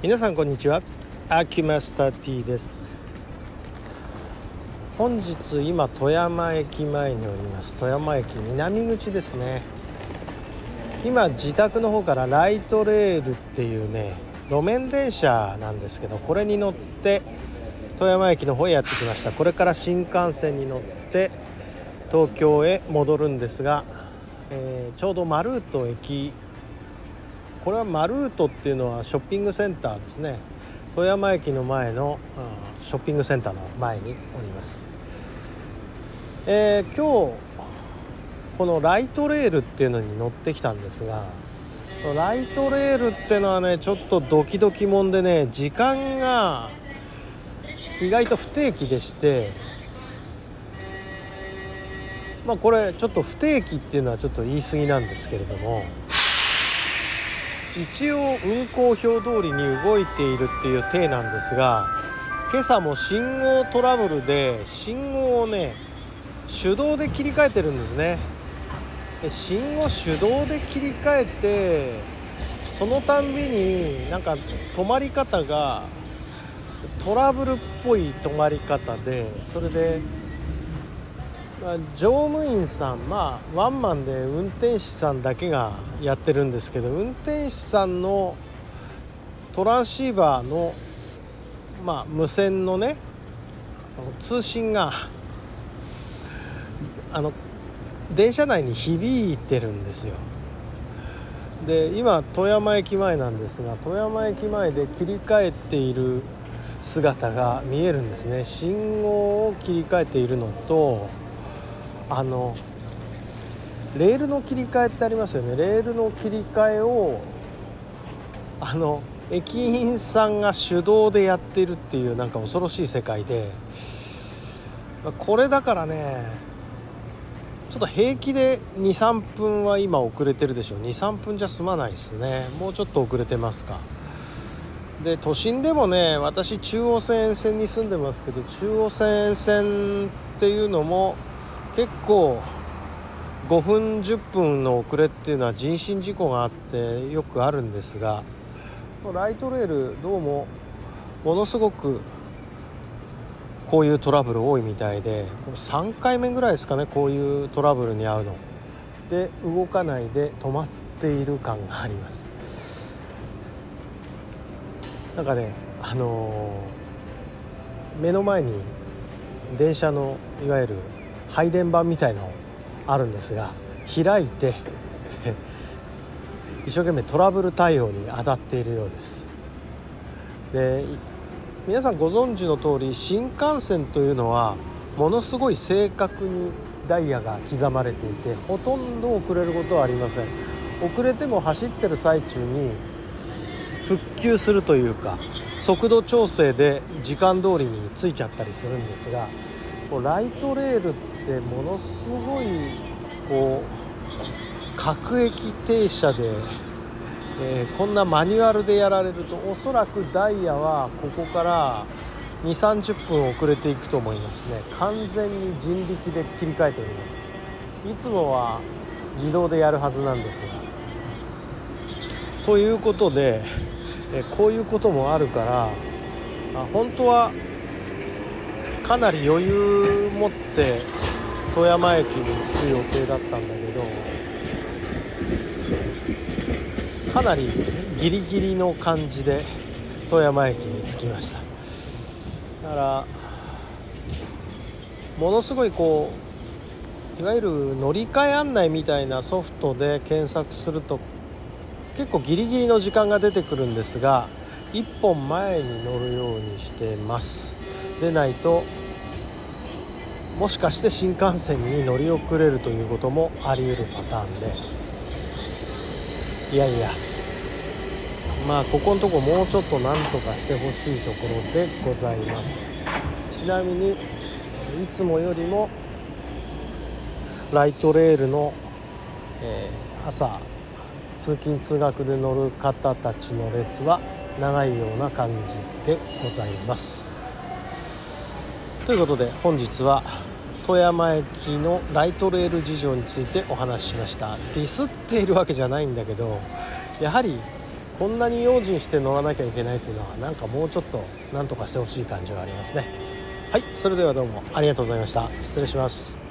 皆さんこんにちは。アキマスター T です。本日今富山駅前におります。富山駅南口ですね。今自宅の方からライトレールっていうね路面電車なんですけどこれに乗って富山駅の方へやってきました。これから新幹線に乗って東京へ戻るんですが、えー、ちょうどマルート駅これはマルートっていうのはショッピングセンターですね。富山駅の前の、うん、ショッピングセンターの前におります、えー、今日このライトレールっていうのに乗ってきたんですがライトレールっていうのはねちょっとドキドキもんでね時間が意外と不定期でしてまあこれちょっと不定期っていうのはちょっと言い過ぎなんですけれども一応運行表通りに動いているっていう体なんですが今朝も信号トラブルで信号をね手動で切り替えてるんですね。で信号手動で切り替えてそのたんびになんか止まり方がトラブルっぽい止まり方でそれで、乗務員さんまあワンマンで運転手さんだけがやってるんですけど運転手さんのトランシーバーの、まあ、無線のね通信があの電車内に響いてるんですよ。で今富山駅前なんですが富山駅前で切り替えている姿が見えるんですね。信号を切り替えているのとあのレールの切り替えってありますよね。レールの切り替えをあの駅員さんが手動でやってるっていうなんか恐ろしい世界でこれだからねちょっと平気で23分は今遅れてるでしょ23分じゃ済まないですね。もうちょっと遅れてますか。で都心でもね私中央線沿線に住んでますけど中央線沿線っていうのも結構5分10分の遅れっていうのは人身事故があってよくあるんですがライトレールどうもものすごくこういうトラブル多いみたいで3回目ぐらいですかねこういうトラブルに遭うの。で動かないで止まっている感があります。なんかねあのー、目の前に電車のいわゆる配電盤みたいのあるんですが開いて 一生懸命トラブル対応に当たっているようです。で皆さんご存知の通り新幹線というのはものすごい正確にダイヤが刻まれていてほとんど遅れることはありません。遅れても走ってる最中に復旧するというか速度調整で時間通りについちゃったりするんですがライトレールってものすごいこう各駅停車で、えー、こんなマニュアルでやられるとおそらくダイヤはここから2 3 0分遅れていくと思いますね。完全に人力で切り替えております。いつもは自動でやるはずなんですが。ということで、えこういうこともあるからあ本当はかなり余裕持って富山駅に着く予定だったんだけどかなりギリギリの感じで富山駅に着きました。だからものすごいこういわゆる乗り換え案内みたいなソフトで検索すると結構ギリギリの時間が出てくるんですが1本前に乗るようにしてます。でないともしかして新幹線に乗り遅れるということもあり得るパターンで。いやいや。まあここのとこもうちょっとなんとかしてほしいところでございます。ちなみにいつもよりもライトレールの、えー、朝通勤通学で乗る方たちの列は長いような感じでございます。ということで本日は富山駅のライトレール事情についてお話ししました。ディスっているわけじゃないんだけどやはりこんなに用心して乗らなきゃいけないっていうのはなんかもうちょっとなんとかしてほしい感じはありますね。はいそれではどうもありがとうございました。失礼します。